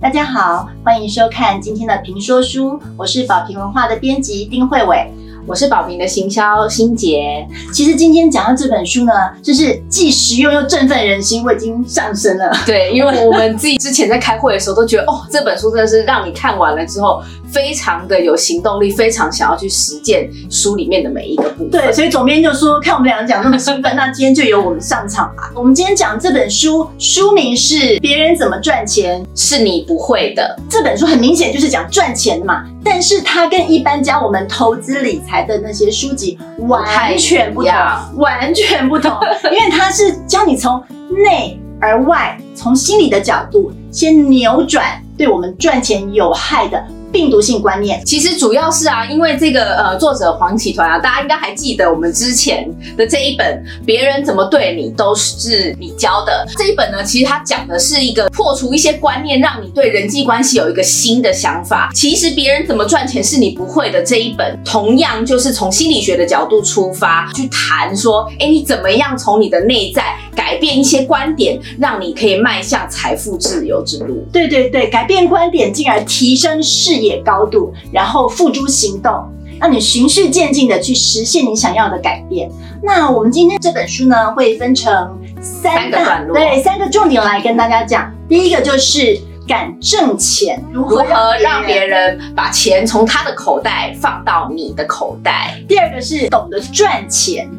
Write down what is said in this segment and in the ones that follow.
大家好，欢迎收看今天的评说书，我是宝瓶文化的编辑丁慧伟。我是宝瓶的行销心杰。其实今天讲到这本书呢，就是既实用又振奋人心，我已经上身了。对，因为我们自己之前在开会的时候都觉得，哦，这本书真的是让你看完了之后，非常的有行动力，非常想要去实践书里面的每一个部分。对，所以总编就说，看我们两个讲那么兴奋，那今天就由我们上场吧。我们今天讲这本书，书名是《别人怎么赚钱是你不会的》。这本书很明显就是讲赚钱的嘛，但是它跟一般教我们投资理财的那些书籍完全不同，完全不同，因为它是教你从内而外，从心理的角度先扭转对我们赚钱有害的。病毒性观念，其实主要是啊，因为这个呃，作者黄启团啊，大家应该还记得我们之前的这一本《别人怎么对你都是你教的》这一本呢，其实它讲的是一个破除一些观念，让你对人际关系有一个新的想法。其实别人怎么赚钱是你不会的这一本，同样就是从心理学的角度出发去谈说，哎，你怎么样从你的内在改变一些观点，让你可以迈向财富自由之路。对对对，改变观点，进而提升视。野高度，然后付诸行动，让你循序渐进的去实现你想要的改变。那我们今天这本书呢，会分成三个段落，对，三个重点来跟大家讲。第一个就是敢挣钱，如何让别人把钱从他的口袋放到你的口袋。第二个是懂得赚钱。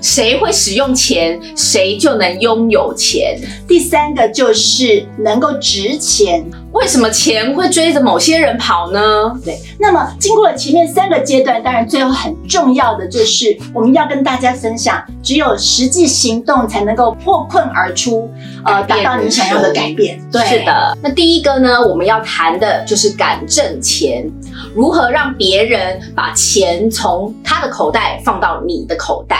谁会使用钱，谁就能拥有钱。第三个就是能够值钱。为什么钱会追着某些人跑呢？对，那么经过了前面三个阶段，当然最后很重要的就是我们要跟大家分享，只有实际行动才能够破困而出，呃，达到你想要的改变。对，是的。那第一个呢，我们要谈的就是敢挣钱，如何让别人把钱从他的口袋放到你的口袋。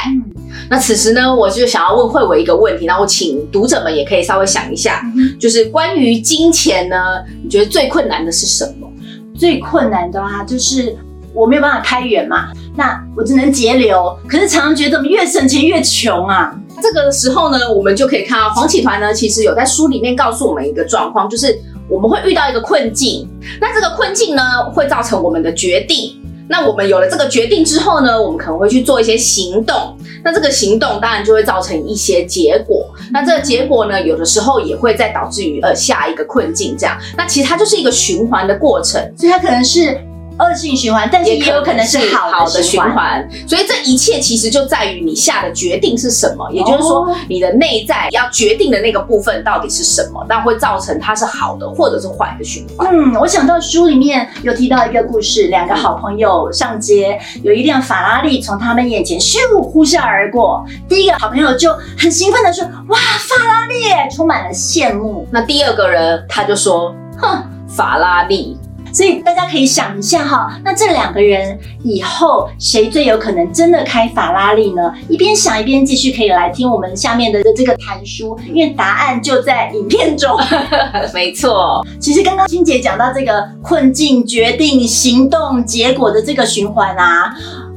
那此时呢，我就想要问慧伟一个问题，那我请读者们也可以稍微想一下，就是关于金钱呢，你觉得最困难的是什么？最困难的啊，就是我没有办法开源嘛，那我只能节流。可是常常觉得我们越省钱越穷啊。这个时候呢，我们就可以看到黄启团呢，其实有在书里面告诉我们一个状况，就是我们会遇到一个困境，那这个困境呢，会造成我们的决定。那我们有了这个决定之后呢，我们可能会去做一些行动。那这个行动当然就会造成一些结果。那这个结果呢，有的时候也会再导致于呃下一个困境这样。那其实它就是一个循环的过程，所以它可能是。恶性循环，但是也有可能是好的循环，所以这一切其实就在于你下的决定是什么，也就是说你的内在要决定的那个部分到底是什么，那会造成它是好的或者是坏的循环。嗯，我想到书里面有提到一个故事，两个好朋友上街，有一辆法拉利从他们眼前咻呼啸而过，第一个好朋友就很兴奋的说：“哇，法拉利！”充满了羡慕。那第二个人他就说：“哼，法拉利。”所以大家可以想一下哈，那这两个人以后谁最有可能真的开法拉利呢？一边想一边继续可以来听我们下面的这个谈书，因为答案就在影片中。没错，其实刚刚欣姐讲到这个困境、决定、行动、结果的这个循环啊，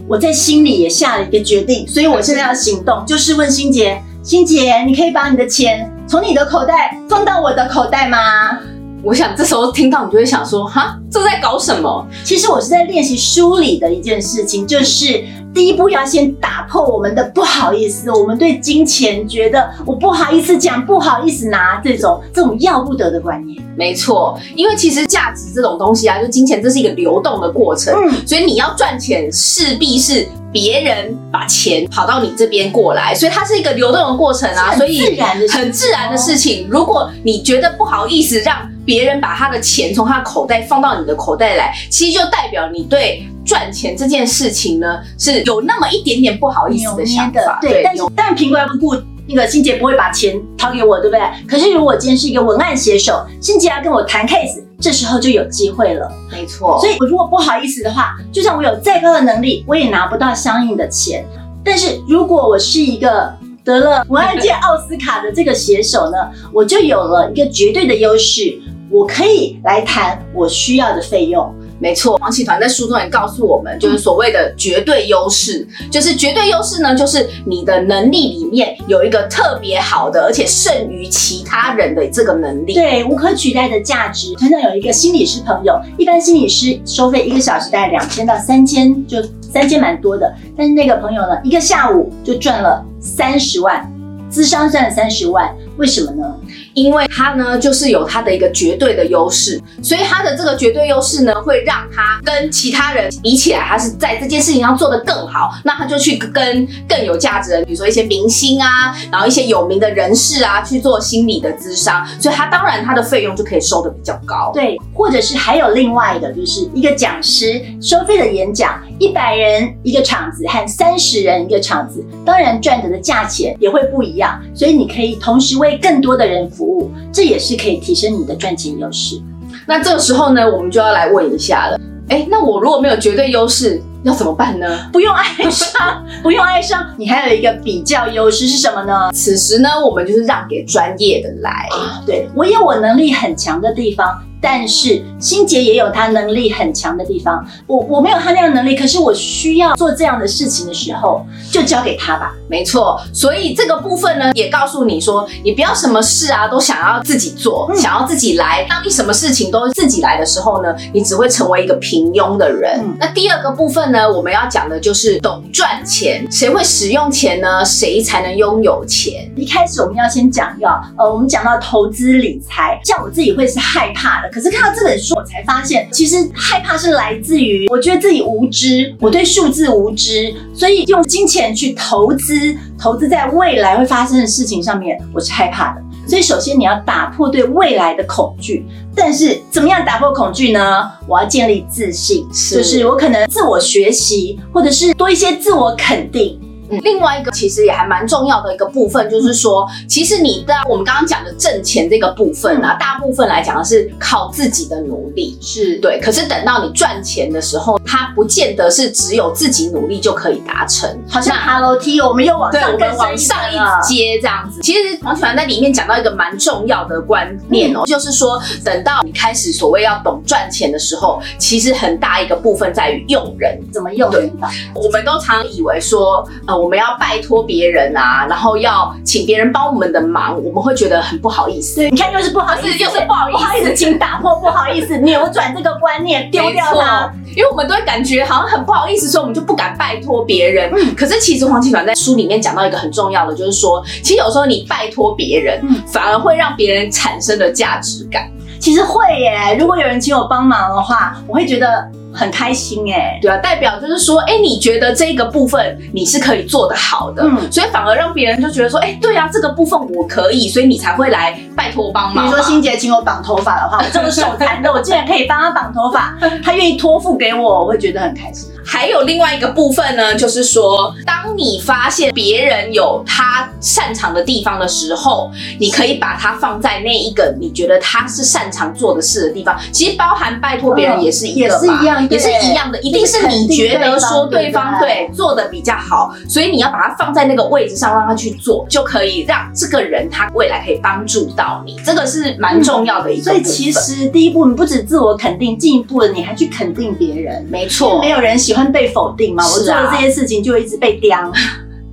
我在心里也下了一个决定，所以我现在要行动，就是问欣姐：欣姐，你可以把你的钱从你的口袋放到我的口袋吗？我想这时候听到你就会想说，哈，这在搞什么？其实我是在练习梳理的一件事情，就是第一步要先打破我们的不好意思，我们对金钱觉得我不好意思讲，不好意思拿这种这种要不得的观念。没错，因为其实价值这种东西啊，就金钱这是一个流动的过程，嗯，所以你要赚钱势必是别人把钱跑到你这边过来，所以它是一个流动的过程啊，所以很自然的事情。如果你觉得不好意思让别人把他的钱从他的口袋放到你的口袋来，其实就代表你对赚钱这件事情呢是有那么一点点不好意思的想法。对，但是但苹果要不那个欣杰不会把钱掏给我，对不对？可是如果今天是一个文案写手，欣杰要跟我谈 case，这时候就有机会了。没错，所以我如果不好意思的话，就算我有再高的能力，我也拿不到相应的钱。但是如果我是一个得了文案界奥斯卡的这个写手呢，我就有了一个绝对的优势。我可以来谈我需要的费用，没错，黄启团在书中也告诉我们，就是所谓的绝对优势，就是绝对优势呢，就是你的能力里面有一个特别好的，而且胜于其他人的这个能力，对，无可取代的价值。团长有一个心理师朋友，一般心理师收费一个小时大概两千到三千，就三千蛮多的，但是那个朋友呢，一个下午就赚了三十万，资商赚了三十万，为什么呢？因为他呢，就是有他的一个绝对的优势，所以他的这个绝对优势呢，会让他跟其他人比起来，他是在这件事情上做得更好。那他就去跟更有价值的，比如说一些明星啊，然后一些有名的人士啊，去做心理的咨商，所以他当然他的费用就可以收的比较高。对，或者是还有另外一个，就是一个讲师收费的演讲，一百人一个场子和三十人一个场子，当然赚得的价钱也会不一样。所以你可以同时为更多的人服。服务，这也是可以提升你的赚钱优势。那这个时候呢，我们就要来问一下了。哎，那我如果没有绝对优势，要怎么办呢？不用哀伤，不用哀伤，你还有一个比较优势是什么呢？此时呢，我们就是让给专业的来。对我有我能力很强的地方。但是心杰也有他能力很强的地方，我我没有他那样能力，可是我需要做这样的事情的时候，就交给他吧。没错，所以这个部分呢，也告诉你说，你不要什么事啊都想要自己做，想要自己来。当你什么事情都自己来的时候呢，你只会成为一个平庸的人。那第二个部分呢，我们要讲的就是懂赚钱。谁会使用钱呢？谁才能拥有钱？一开始我们要先讲要，呃，我们讲到投资理财，像我自己会是害怕的。可是看到这本书，我才发现，其实害怕是来自于我觉得自己无知，我对数字无知，所以用金钱去投资，投资在未来会发生的事情上面，我是害怕的。所以首先你要打破对未来的恐惧，但是怎么样打破恐惧呢？我要建立自信，就是我可能自我学习，或者是多一些自我肯定。另外一个其实也还蛮重要的一个部分，就是说，其实你在我们刚刚讲的挣钱这个部分啊，大部分来讲的是靠自己的努力，是对。可是等到你赚钱的时候，它不见得是只有自己努力就可以达成。好像 Hello T，我们又往上更往上一阶这样子。其实黄启文在里面讲到一个蛮重要的观念哦，就是说，等到你开始所谓要懂赚钱的时候，其实很大一个部分在于用人，怎么用人法？我们都常以为说，呃。我们要拜托别人啊，然后要请别人帮我们的忙，我们会觉得很不好意思。对，你看又是不好意思，又是不好意思，不好意思，请打破不好意思，扭转这个观念，丢掉它。因为我们都会感觉好像很不好意思，所以我们就不敢拜托别人。嗯，可是其实黄启团在书里面讲到一个很重要的，就是说，其实有时候你拜托别人，反而会让别人产生的价值感。其实会耶，如果有人请我帮忙的话，我会觉得。很开心哎，对啊，代表就是说，哎，你觉得这个部分你是可以做得好的，嗯，所以反而让别人就觉得说，哎，对啊，这个部分我可以，所以你才会来拜托帮忙。比如说欣姐请我绑头发的话，我这么手残的，我竟然可以帮她绑头发，她愿意托付给我，我会觉得很开心。还有另外一个部分呢，就是说，当你发现别人有他擅长的地方的时候，你可以把它放在那一个你觉得他是擅长做的事的地方。其实包含拜托别人也是一个嘛。也是一样的，一定是你觉得说对方对做的比较好，所以你要把它放在那个位置上，让他去做，就可以让这个人他未来可以帮助到你。这个是蛮重要的一个。所以其实第一步，你不止自我肯定，进一步的你还去肯定别人。没错，没有人喜欢被否定嘛。我做了这些事情就一直被刁。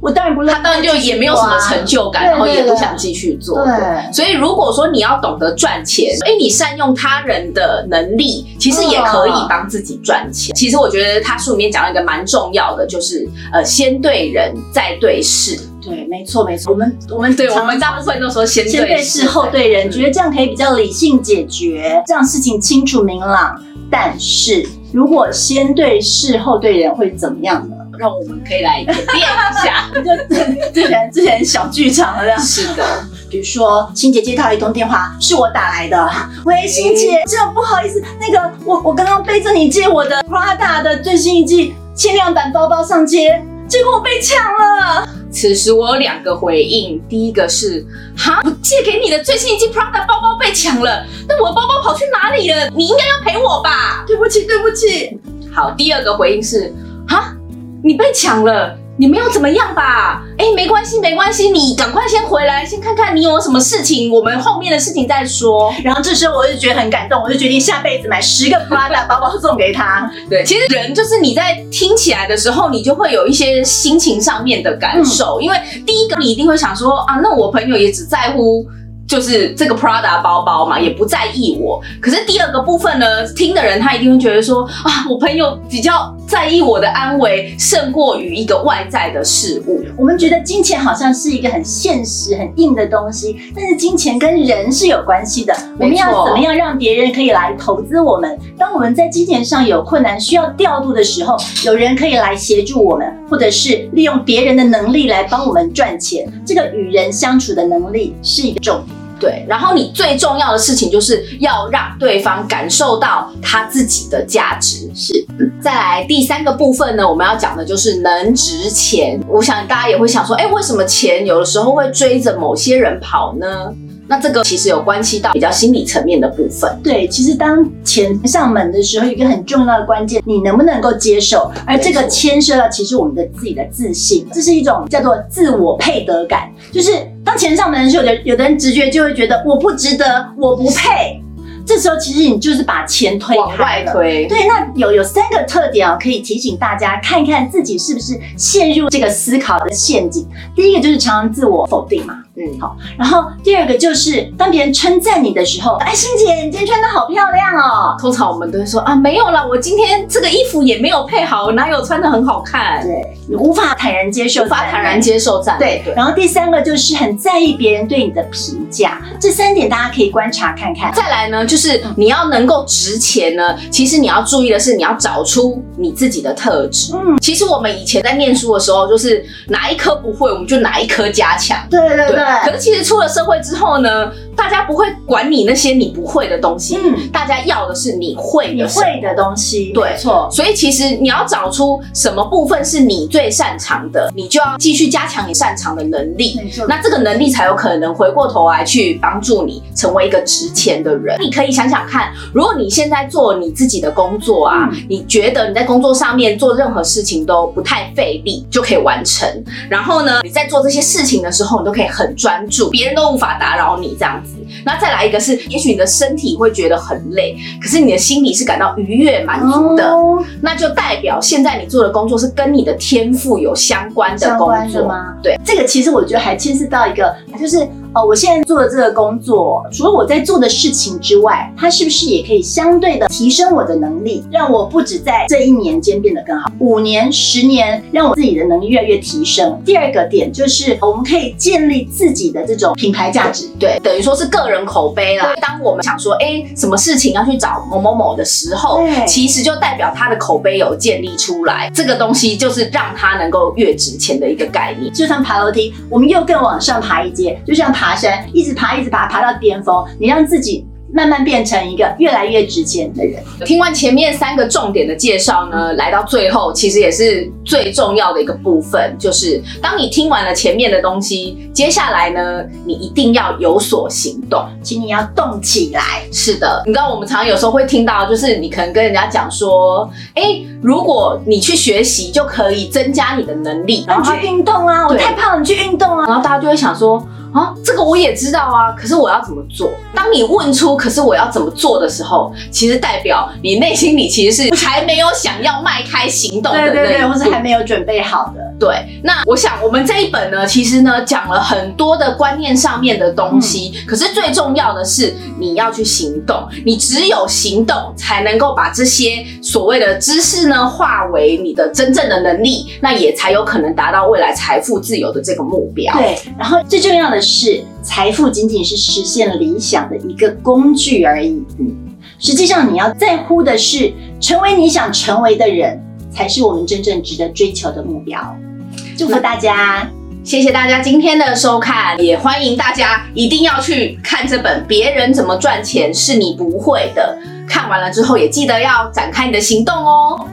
我当然不乐意，他当然就也没有什么成就感，然后也不想继续做。对，所以如果说你要懂得赚钱，哎，你善用他人的能力，其实也可以帮自己赚钱。其实我觉得他书里面讲了一个蛮重要的，就是呃，先对人，再对事。对，没错没错。我们我们对我们大部分都说先先对事后对人，觉得这样可以比较理性解决，这样事情清楚明朗。但是如果先对事后对人会怎么样呢？让我们可以来演练一下，就之前之前小剧场这样。是的，比如说欣姐接到一通电话，是我打来的。喂，欣姐，真的不好意思，那个我我刚刚背着你借我的 Prada 的最新一季限量版包包上街，结果我被抢了。此时我有两个回应，第一个是哈，我借给你的最新一季 Prada 包包被抢了，那我的包包跑去哪里了？你应该要赔我吧？对不起，对不起。好，第二个回应是哈。你被抢了，你没有怎么样吧？哎，没关系，没关系，你赶快先回来，先看看你有什么事情，我们后面的事情再说。然后这时候我就觉得很感动，我就决定下辈子买十个 Prada 包包送给他。对，其实人就是你在听起来的时候，你就会有一些心情上面的感受，因为第一个你一定会想说啊，那我朋友也只在乎。就是这个 Prada 包包嘛，也不在意我。可是第二个部分呢，听的人他一定会觉得说啊，我朋友比较在意我的安危，胜过于一个外在的事物。我们觉得金钱好像是一个很现实、很硬的东西，但是金钱跟人是有关系的。我们要怎么样让别人可以来投资我们？当我们在金钱上有困难需要调度的时候，有人可以来协助我们，或者是利用别人的能力来帮我们赚钱。这个与人相处的能力是一个重点。对，然后你最重要的事情就是要让对方感受到他自己的价值。是，再来第三个部分呢，我们要讲的就是能值钱。我想大家也会想说，哎，为什么钱有的时候会追着某些人跑呢？那这个其实有关系到比较心理层面的部分。对，其实当钱上门的时候，一个很重要的关键，你能不能够接受？而这个牵涉到其实我们的自己的自信，这是一种叫做自我配得感。就是当钱上门的时候，有的有的人直觉就会觉得我不值得，我不配。这时候其实你就是把钱推往外推。对，那有有三个特点啊，可以提醒大家看看自己是不是陷入这个思考的陷阱。第一个就是常常自我否定嘛。嗯，好。然后第二个就是，当别人称赞你的时候，哎，欣姐，你今天穿的好漂亮哦。通常我们都会说啊，没有啦，我今天这个衣服也没有配好，哪有穿的很好看？对，你无法坦然接受，无法坦然接受赞。对。然后第三个就是很在意别人对你的评价，这三点大家可以观察看看。再来呢，就是你要能够值钱呢，其实你要注意的是，你要找出你自己的特质。嗯，其实我们以前在念书的时候，就是哪一科不会，我们就哪一科加强。对对对。可是其实出了社会之后呢，大家不会管你那些你不会的东西，嗯，大家要的是你会你会的东西，对，错。所以其实你要找出什么部分是你最擅长的，你就要继续加强你擅长的能力，没错。那这个能力才有可能回过头来去帮助你成为一个值钱的人。你可以想想看，如果你现在做你自己的工作啊，你觉得你在工作上面做任何事情都不太费力就可以完成，然后呢，你在做这些事情的时候，你都可以很专注，别人都无法打扰你这样子。那再来一个是，也许你的身体会觉得很累，可是你的心里是感到愉悦满足的，那就代表现在你做的工作是跟你的天赋有相关的工作吗？对，这个其实我觉得还牵涉到一个，就是。哦，我现在做的这个工作，除了我在做的事情之外，它是不是也可以相对的提升我的能力，让我不止在这一年间变得更好，五年、十年，让我自己的能力越来越提升。第二个点就是，我们可以建立自己的这种品牌价值，对，等于说是个人口碑啦。当我们想说，哎，什么事情要去找某某某的时候，其实就代表他的口碑有建立出来，这个东西就是让他能够越值钱的一个概念。就像爬楼梯，我们又更往上爬一阶，就像。爬山，一直爬，一直爬，爬到巅峰。你让自己。慢慢变成一个越来越值钱的人。听完前面三个重点的介绍呢，来到最后，其实也是最重要的一个部分，就是当你听完了前面的东西，接下来呢，你一定要有所行动，请你要动起来。是的，你知道我们常常有时候会听到，就是你可能跟人家讲说，哎，如果你去学习就可以增加你的能力，然后去运动啊，我太胖了，你去运动啊，然后大家就会想说。啊，这个我也知道啊，可是我要怎么做？当你问出“可是我要怎么做”的时候，其实代表你内心里其实是还没有想要迈开行动的，对对对，或是还没有准备好的。对，那我想我们这一本呢，其实呢讲了很多的观念上面的东西，可是最重要的是你要去行动，你只有行动才能够把这些所谓的知识呢化为你的真正的能力，那也才有可能达到未来财富自由的这个目标。对，然后最重要的。是财富仅仅是实现理想的一个工具而已。实际上你要在乎的是，成为你想成为的人，才是我们真正值得追求的目标。祝福大家，谢谢大家今天的收看，也欢迎大家一定要去看这本《别人怎么赚钱是你不会的》。看完了之后，也记得要展开你的行动哦。